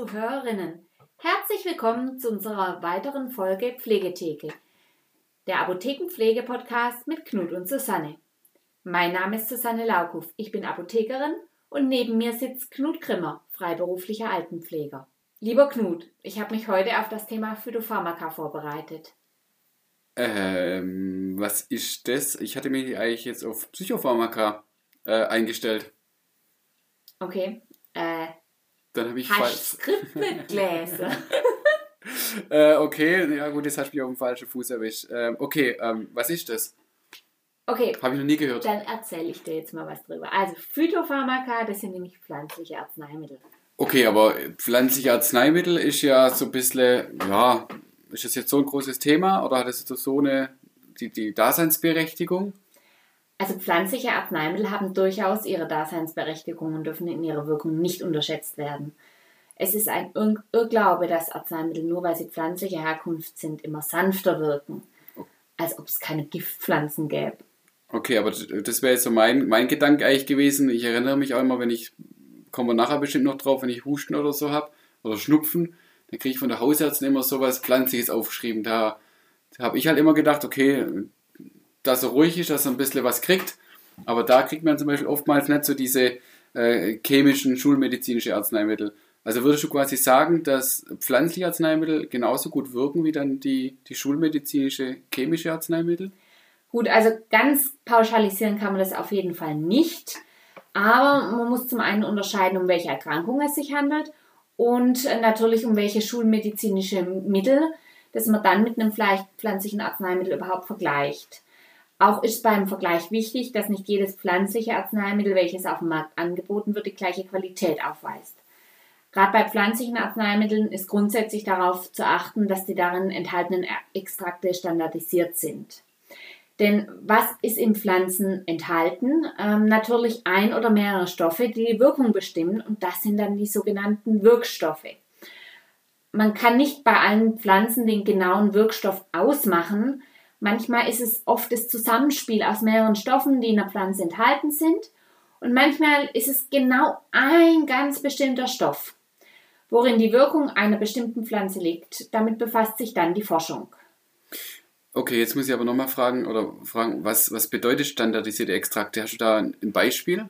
Zuhörerinnen. Herzlich willkommen zu unserer weiteren Folge Pflegetheke, der Apothekenpflege-Podcast mit Knut und Susanne. Mein Name ist Susanne Laukuf, ich bin Apothekerin und neben mir sitzt Knut Grimmer, freiberuflicher Altenpfleger. Lieber Knut, ich habe mich heute auf das Thema Phytopharmaka vorbereitet. Ähm, was ist das? Ich hatte mich eigentlich jetzt auf Psychopharmaka äh, eingestellt. Okay, äh, Dann habe ich falsch. Skript mit Gläser. Äh, okay, ja gut, jetzt hast du mich auf dem falschen Fuß erwischt. Ähm, okay, ähm, was ist das? Okay, Habe ich noch nie gehört. dann erzähle ich dir jetzt mal was drüber. Also Phytopharmaka, das sind nämlich pflanzliche Arzneimittel. Okay, aber pflanzliche Arzneimittel ist ja so ein bisschen, ja, ist das jetzt so ein großes Thema oder hat es jetzt so eine, die, die Daseinsberechtigung? Also pflanzliche Arzneimittel haben durchaus ihre Daseinsberechtigung und dürfen in ihrer Wirkung nicht unterschätzt werden. Es ist ein Ir- Irrglaube, dass Arzneimittel nur weil sie pflanzlicher Herkunft sind, immer sanfter wirken, als ob es keine Giftpflanzen gäbe. Okay, aber das wäre jetzt so mein, mein Gedanke eigentlich gewesen. Ich erinnere mich auch immer, wenn ich, kommen wir nachher bestimmt noch drauf, wenn ich Husten oder so habe oder Schnupfen, dann kriege ich von der Hausärztin immer sowas Pflanzliches aufgeschrieben. Da, da habe ich halt immer gedacht, okay, dass er ruhig ist, dass er ein bisschen was kriegt. Aber da kriegt man zum Beispiel oftmals nicht so diese äh, chemischen, schulmedizinische Arzneimittel. Also würdest du quasi sagen, dass pflanzliche Arzneimittel genauso gut wirken wie dann die, die schulmedizinische, chemische Arzneimittel? Gut, also ganz pauschalisieren kann man das auf jeden Fall nicht. Aber man muss zum einen unterscheiden, um welche Erkrankung es sich handelt und natürlich um welche schulmedizinische Mittel, das man dann mit einem pflanzlichen Arzneimittel überhaupt vergleicht. Auch ist beim Vergleich wichtig, dass nicht jedes pflanzliche Arzneimittel, welches auf dem Markt angeboten wird, die gleiche Qualität aufweist. Gerade bei pflanzlichen Arzneimitteln ist grundsätzlich darauf zu achten, dass die darin enthaltenen Extrakte standardisiert sind. Denn was ist in Pflanzen enthalten? Ähm, natürlich ein oder mehrere Stoffe, die die Wirkung bestimmen und das sind dann die sogenannten Wirkstoffe. Man kann nicht bei allen Pflanzen den genauen Wirkstoff ausmachen. Manchmal ist es oft das Zusammenspiel aus mehreren Stoffen, die in der Pflanze enthalten sind. Und manchmal ist es genau ein ganz bestimmter Stoff, worin die Wirkung einer bestimmten Pflanze liegt. Damit befasst sich dann die Forschung. Okay, jetzt muss ich aber nochmal fragen, oder fragen, was, was bedeutet standardisierte Extrakte? Hast du da ein Beispiel?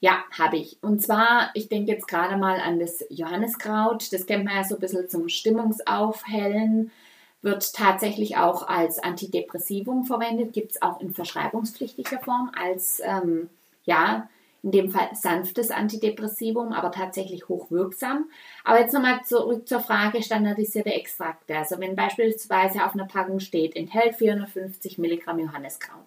Ja, habe ich. Und zwar, ich denke jetzt gerade mal an das Johanniskraut. Das kennt man ja so ein bisschen zum Stimmungsaufhellen. Wird tatsächlich auch als Antidepressivum verwendet. Gibt es auch in verschreibungspflichtiger Form als, ähm, ja, in dem Fall sanftes Antidepressivum, aber tatsächlich hochwirksam. Aber jetzt nochmal zurück zur Frage standardisierte Extrakte. Also wenn beispielsweise auf einer Packung steht, enthält 450 Milligramm Johanniskraut.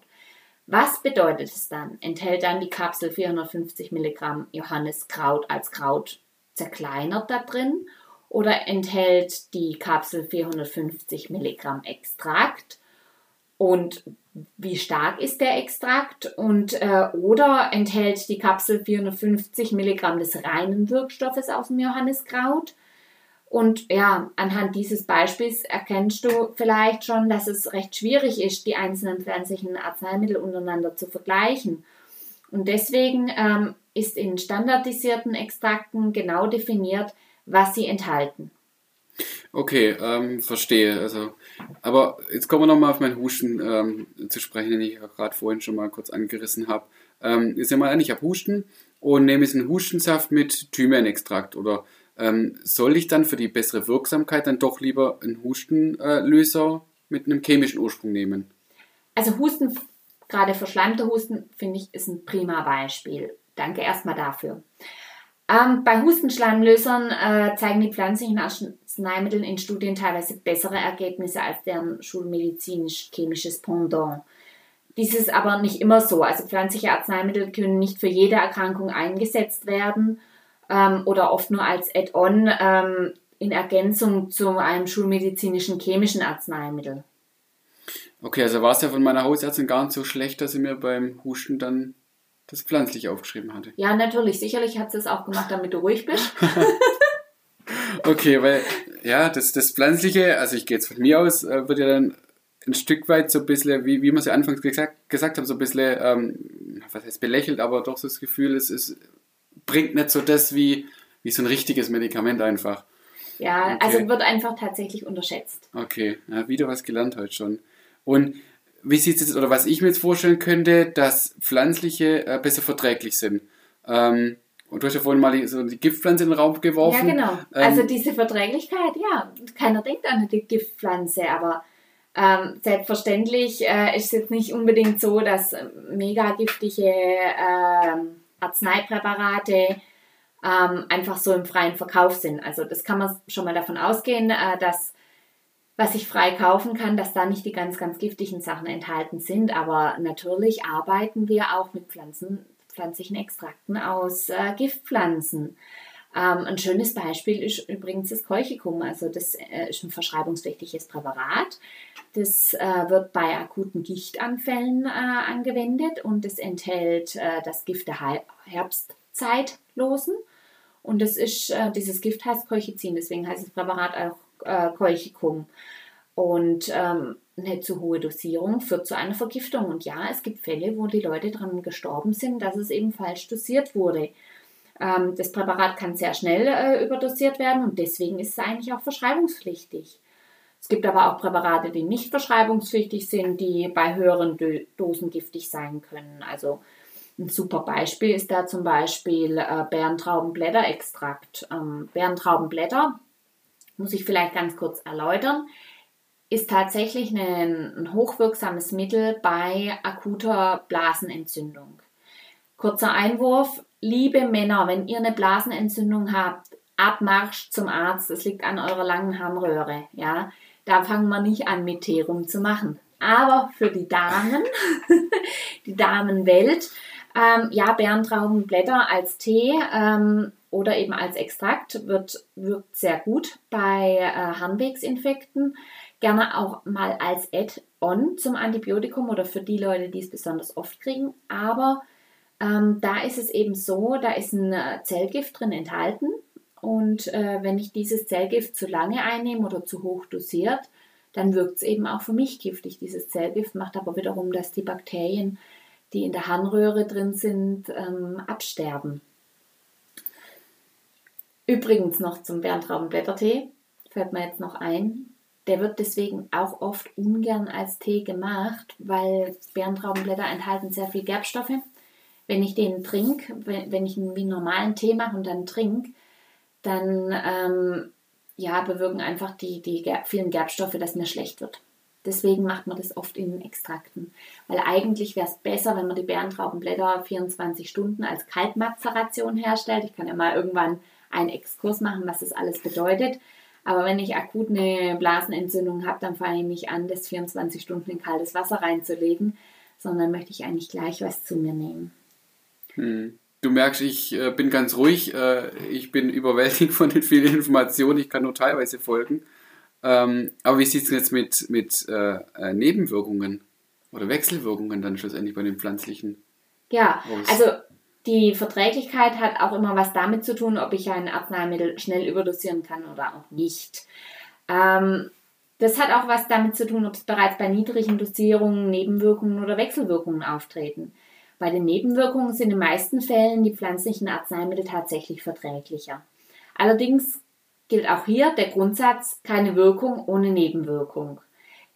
Was bedeutet es dann? Enthält dann die Kapsel 450 Milligramm Johanniskraut als Kraut zerkleinert da drin? Oder enthält die Kapsel 450 Milligramm Extrakt? Und wie stark ist der Extrakt? Und äh, oder enthält die Kapsel 450 Milligramm des reinen Wirkstoffes aus dem Johanniskraut? Und ja, anhand dieses Beispiels erkennst du vielleicht schon, dass es recht schwierig ist, die einzelnen pflanzlichen Arzneimittel untereinander zu vergleichen. Und deswegen ähm, ist in standardisierten Extrakten genau definiert, was sie enthalten. Okay, ähm, verstehe. Also, aber jetzt kommen wir nochmal auf meinen Husten ähm, zu sprechen, den ich gerade vorhin schon mal kurz angerissen habe. Ähm, ist ja mal an, ich habe Husten und nehme jetzt einen Hustensaft mit Thymianextrakt oder ähm, soll ich dann für die bessere Wirksamkeit dann doch lieber einen Hustenlöser mit einem chemischen Ursprung nehmen? Also Husten, gerade verschleimter Husten, finde ich, ist ein prima Beispiel. Danke erstmal dafür. Ähm, bei Hustenschleimlösern äh, zeigen die pflanzlichen Arzneimittel in Studien teilweise bessere Ergebnisse als deren schulmedizinisch-chemisches Pendant. Dies ist aber nicht immer so. Also pflanzliche Arzneimittel können nicht für jede Erkrankung eingesetzt werden ähm, oder oft nur als Add-on ähm, in Ergänzung zu einem schulmedizinischen chemischen Arzneimittel. Okay, also war es ja von meiner Hausärztin gar nicht so schlecht, dass sie mir beim Husten dann das pflanzlich aufgeschrieben hatte. Ja, natürlich. Sicherlich hat sie es auch gemacht, damit du ruhig bist. Okay, weil, ja, das, das Pflanzliche, also ich gehe jetzt von mir aus, äh, wird ja dann ein Stück weit so ein bisschen, wie, wie wir es ja anfangs gesagt, gesagt haben, so ein bisschen, ähm, was heißt belächelt, aber doch so das Gefühl, es, es bringt nicht so das wie, wie so ein richtiges Medikament einfach. Ja, okay. also wird einfach tatsächlich unterschätzt. Okay, ja, wieder was gelernt heute schon. Und wie sieht es jetzt, oder was ich mir jetzt vorstellen könnte, dass pflanzliche äh, besser verträglich sind. Ähm, und du hast ja vorhin mal die, so die Giftpflanze in den Raum geworfen. Ja, genau. Ähm, also diese Verträglichkeit, ja, keiner denkt an die Giftpflanze, aber ähm, selbstverständlich äh, ist es jetzt nicht unbedingt so, dass mega giftige äh, Arzneipräparate ähm, einfach so im freien Verkauf sind. Also das kann man schon mal davon ausgehen, äh, dass was ich frei kaufen kann, dass da nicht die ganz, ganz giftigen Sachen enthalten sind. Aber natürlich arbeiten wir auch mit Pflanzen, pflanzlichen Extrakten aus äh, Giftpflanzen. Ähm, ein schönes Beispiel ist übrigens das Keuchicum. Also das äh, ist ein verschreibungspflichtiges Präparat. Das äh, wird bei akuten Gichtanfällen äh, angewendet und es enthält äh, das Gift der Herbstzeitlosen. Und das ist, äh, dieses Gift heißt Keuchizin, deswegen heißt das Präparat auch äh, Keuchicum. Und ähm, eine zu hohe Dosierung führt zu einer Vergiftung. Und ja, es gibt Fälle, wo die Leute daran gestorben sind, dass es eben falsch dosiert wurde. Ähm, das Präparat kann sehr schnell äh, überdosiert werden und deswegen ist es eigentlich auch verschreibungspflichtig. Es gibt aber auch Präparate, die nicht verschreibungspflichtig sind, die bei höheren Dosen giftig sein können. Also ein super Beispiel ist da zum Beispiel äh, Bärentraubenblätterextrakt. Ähm, Bärentraubenblätter muss ich vielleicht ganz kurz erläutern, ist tatsächlich ein, hochwirksames Mittel bei akuter Blasenentzündung. Kurzer Einwurf, liebe Männer, wenn ihr eine Blasenentzündung habt, Abmarsch zum Arzt, das liegt an eurer langen Harnröhre, ja. Da fangen wir nicht an, mit Tee rumzumachen. Aber für die Damen, die Damenwelt, ähm, ja, Bärentraubenblätter als Tee ähm, oder eben als Extrakt wird, wirkt sehr gut bei äh, Harnwegsinfekten. Gerne auch mal als Add-on zum Antibiotikum oder für die Leute, die es besonders oft kriegen. Aber ähm, da ist es eben so, da ist ein äh, Zellgift drin enthalten. Und äh, wenn ich dieses Zellgift zu lange einnehme oder zu hoch dosiert, dann wirkt es eben auch für mich giftig. Dieses Zellgift macht aber wiederum, dass die Bakterien, die in der Harnröhre drin sind, ähm, absterben. Übrigens noch zum Bärentraubenblättertee, fällt mir jetzt noch ein. Der wird deswegen auch oft ungern als Tee gemacht, weil Bärentraubenblätter enthalten sehr viel Gerbstoffe. Wenn ich den trinke, wenn ich einen wie normalen Tee mache und dann trinke, dann ähm, ja, bewirken einfach die, die vielen Gerbstoffe, dass mir schlecht wird. Deswegen macht man das oft in Extrakten. Weil eigentlich wäre es besser, wenn man die Bärentraubenblätter 24 Stunden als Kaltmazeration herstellt. Ich kann ja mal irgendwann einen Exkurs machen, was das alles bedeutet. Aber wenn ich akut eine Blasenentzündung habe, dann fange ich nicht an, das 24 Stunden in kaltes Wasser reinzulegen, sondern möchte ich eigentlich gleich was zu mir nehmen. Hm. Du merkst, ich äh, bin ganz ruhig. Äh, ich bin überwältigt von den vielen Informationen. Ich kann nur teilweise folgen. Ähm, aber wie sieht es jetzt mit, mit äh, äh, Nebenwirkungen oder Wechselwirkungen dann schlussendlich bei den pflanzlichen? Ja, aus? also die Verträglichkeit hat auch immer was damit zu tun, ob ich ein Arzneimittel schnell überdosieren kann oder auch nicht. Ähm, das hat auch was damit zu tun, ob es bereits bei niedrigen Dosierungen Nebenwirkungen oder Wechselwirkungen auftreten. Bei den Nebenwirkungen sind in den meisten Fällen die pflanzlichen Arzneimittel tatsächlich verträglicher. Allerdings gilt auch hier der Grundsatz keine Wirkung ohne Nebenwirkung.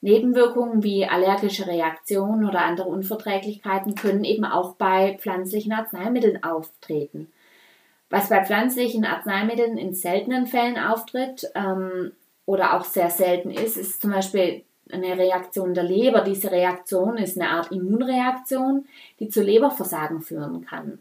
Nebenwirkungen wie allergische Reaktionen oder andere Unverträglichkeiten können eben auch bei pflanzlichen Arzneimitteln auftreten. Was bei pflanzlichen Arzneimitteln in seltenen Fällen auftritt ähm, oder auch sehr selten ist, ist zum Beispiel eine Reaktion der Leber. Diese Reaktion ist eine Art Immunreaktion, die zu Leberversagen führen kann.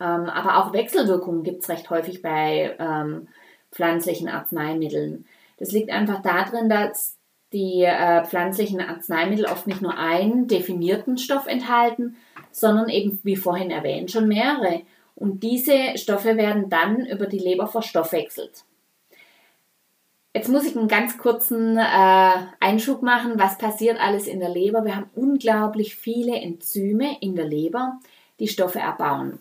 Ähm, aber auch Wechselwirkungen gibt es recht häufig bei ähm, pflanzlichen Arzneimitteln. Das liegt einfach darin, dass die äh, pflanzlichen Arzneimittel oft nicht nur einen definierten Stoff enthalten, sondern eben, wie vorhin erwähnt, schon mehrere. Und diese Stoffe werden dann über die Leber verstoffwechselt. Jetzt muss ich einen ganz kurzen äh, Einschub machen, was passiert alles in der Leber. Wir haben unglaublich viele Enzyme in der Leber, die Stoffe erbauen.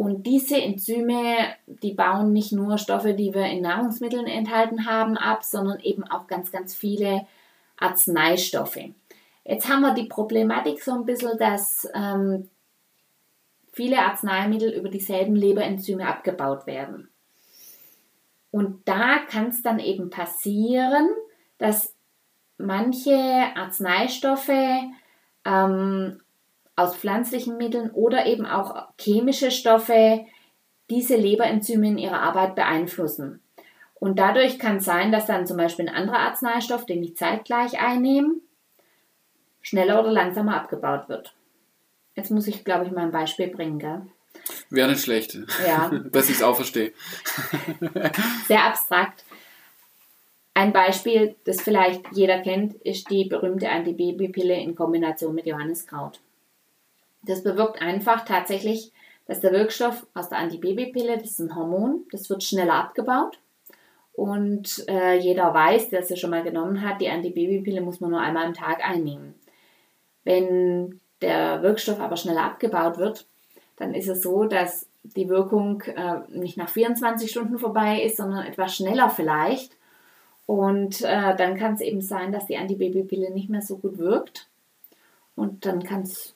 Und diese Enzyme, die bauen nicht nur Stoffe, die wir in Nahrungsmitteln enthalten haben, ab, sondern eben auch ganz, ganz viele Arzneistoffe. Jetzt haben wir die Problematik so ein bisschen, dass ähm, viele Arzneimittel über dieselben Leberenzyme abgebaut werden. Und da kann es dann eben passieren, dass manche Arzneistoffe ähm, aus pflanzlichen Mitteln oder eben auch chemische Stoffe diese Leberenzyme in ihrer Arbeit beeinflussen. Und dadurch kann es sein, dass dann zum Beispiel ein anderer Arzneistoff, den ich zeitgleich einnehme, schneller oder langsamer abgebaut wird. Jetzt muss ich, glaube ich, mal ein Beispiel bringen, gell? Wäre nicht schlecht. Ja. Dass ich es auch verstehe. Sehr abstrakt. Ein Beispiel, das vielleicht jeder kennt, ist die berühmte Antibabypille in Kombination mit Johanniskraut. Das bewirkt einfach tatsächlich, dass der Wirkstoff aus der Antibabypille, das ist ein Hormon, das wird schneller abgebaut. Und äh, jeder weiß, der es ja schon mal genommen hat, die Antibabypille muss man nur einmal am Tag einnehmen. Wenn der Wirkstoff aber schneller abgebaut wird, dann ist es so, dass die Wirkung äh, nicht nach 24 Stunden vorbei ist, sondern etwas schneller vielleicht. Und äh, dann kann es eben sein, dass die Antibabypille nicht mehr so gut wirkt. Und dann kann es,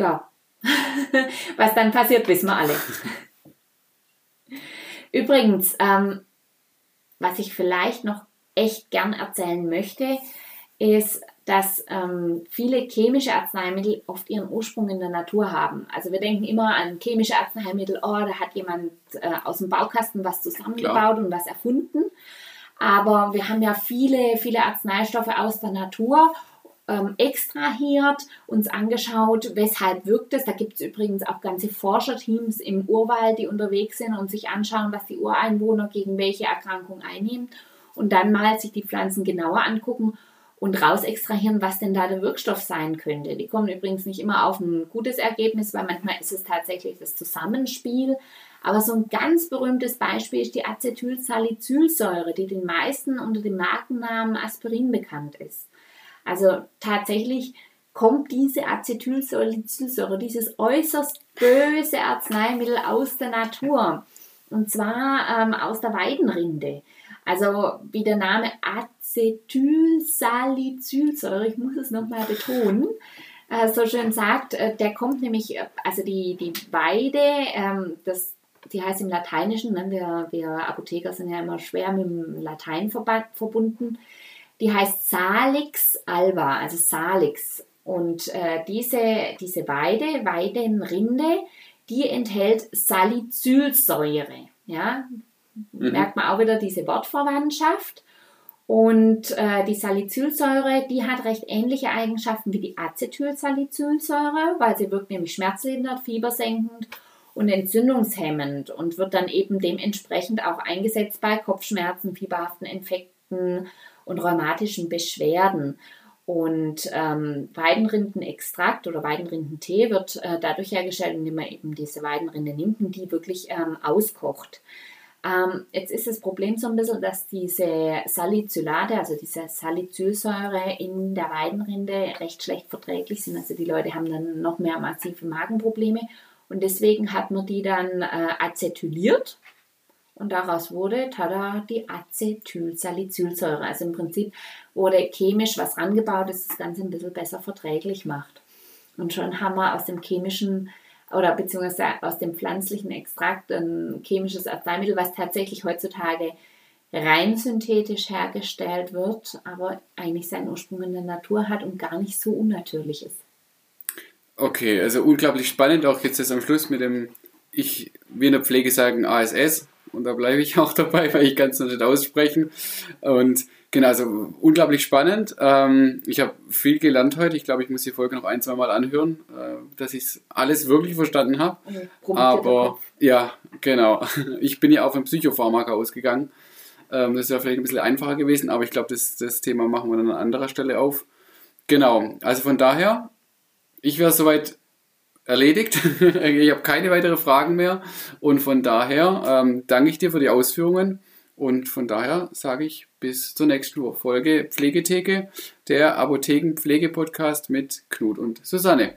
ja, was dann passiert, wissen wir alle. Übrigens, ähm, was ich vielleicht noch echt gern erzählen möchte, ist, dass ähm, viele chemische Arzneimittel oft ihren Ursprung in der Natur haben. Also wir denken immer an chemische Arzneimittel, oh, da hat jemand äh, aus dem Baukasten was zusammengebaut Klar. und was erfunden. Aber wir haben ja viele, viele Arzneistoffe aus der Natur ähm, extrahiert, uns angeschaut, weshalb wirkt es. Da gibt es übrigens auch ganze Forscherteams im Urwald, die unterwegs sind und sich anschauen, was die Ureinwohner gegen welche Erkrankung einnehmen und dann mal sich die Pflanzen genauer angucken und raus extrahieren, was denn da der Wirkstoff sein könnte. Die kommen übrigens nicht immer auf ein gutes Ergebnis, weil manchmal ist es tatsächlich das Zusammenspiel. Aber so ein ganz berühmtes Beispiel ist die Acetylsalicylsäure, die den meisten unter dem Markennamen Aspirin bekannt ist. Also tatsächlich kommt diese Acetylsalicylsäure, dieses äußerst böse Arzneimittel aus der Natur. Und zwar ähm, aus der Weidenrinde. Also wie der Name Acetylsalicylsäure, ich muss es nochmal betonen, äh, so schön sagt, äh, der kommt nämlich, äh, also die, die Weide, ähm, das, die heißt im Lateinischen, ne, wir, wir Apotheker sind ja immer schwer mit dem Latein verbunden, die heißt Salix alba, also Salix. Und äh, diese, diese Weide, Weidenrinde, die enthält Salicylsäure. Ja, mhm. merkt man auch wieder diese Wortverwandtschaft. Und äh, die Salicylsäure, die hat recht ähnliche Eigenschaften wie die Acetylsalicylsäure, weil sie wirkt nämlich schmerzlindernd, fiebersenkend und entzündungshemmend und wird dann eben dementsprechend auch eingesetzt bei Kopfschmerzen, fieberhaften Infekten und rheumatischen Beschwerden. Und ähm, Weidenrindenextrakt oder Weidenrindentee wird äh, dadurch hergestellt, indem man eben diese Weidenrinde nimmt und die wirklich ähm, auskocht. Ähm, jetzt ist das Problem so ein bisschen, dass diese Salicylate, also diese Salicylsäure in der Weidenrinde recht schlecht verträglich sind. Also die Leute haben dann noch mehr massive Magenprobleme und deswegen hat man die dann äh, acetyliert und daraus wurde, tada, die Acetylsalicylsäure. Also im Prinzip wurde chemisch was rangebaut, das das Ganze ein bisschen besser verträglich macht. Und schon haben wir aus dem chemischen oder beziehungsweise aus dem pflanzlichen Extrakt ein chemisches Arzneimittel, was tatsächlich heutzutage rein synthetisch hergestellt wird, aber eigentlich seinen Ursprung in der Natur hat und gar nicht so unnatürlich ist. Okay, also unglaublich spannend, auch jetzt am Schluss mit dem, ich, wir in der Pflege sagen ASS, und da bleibe ich auch dabei, weil ich kann es noch nicht aussprechen. Und genau, also unglaublich spannend. Ähm, ich habe viel gelernt heute. Ich glaube, ich muss die Folge noch ein, zwei Mal anhören, äh, dass ich alles wirklich verstanden habe. Okay, Aber ja, genau. Ich bin ja auch vom Psychopharmaka ausgegangen. Ähm, das wäre vielleicht ein bisschen einfacher gewesen, aber ich glaube, das, das Thema machen wir dann an anderer Stelle auf. Genau, also von daher, ich wäre soweit erledigt. ich habe keine weiteren Fragen mehr. Und von daher ähm, danke ich dir für die Ausführungen. Und von daher sage ich bis zur nächsten Folge Pflegetheke, der Apothekenpflege-Podcast mit Knut und Susanne.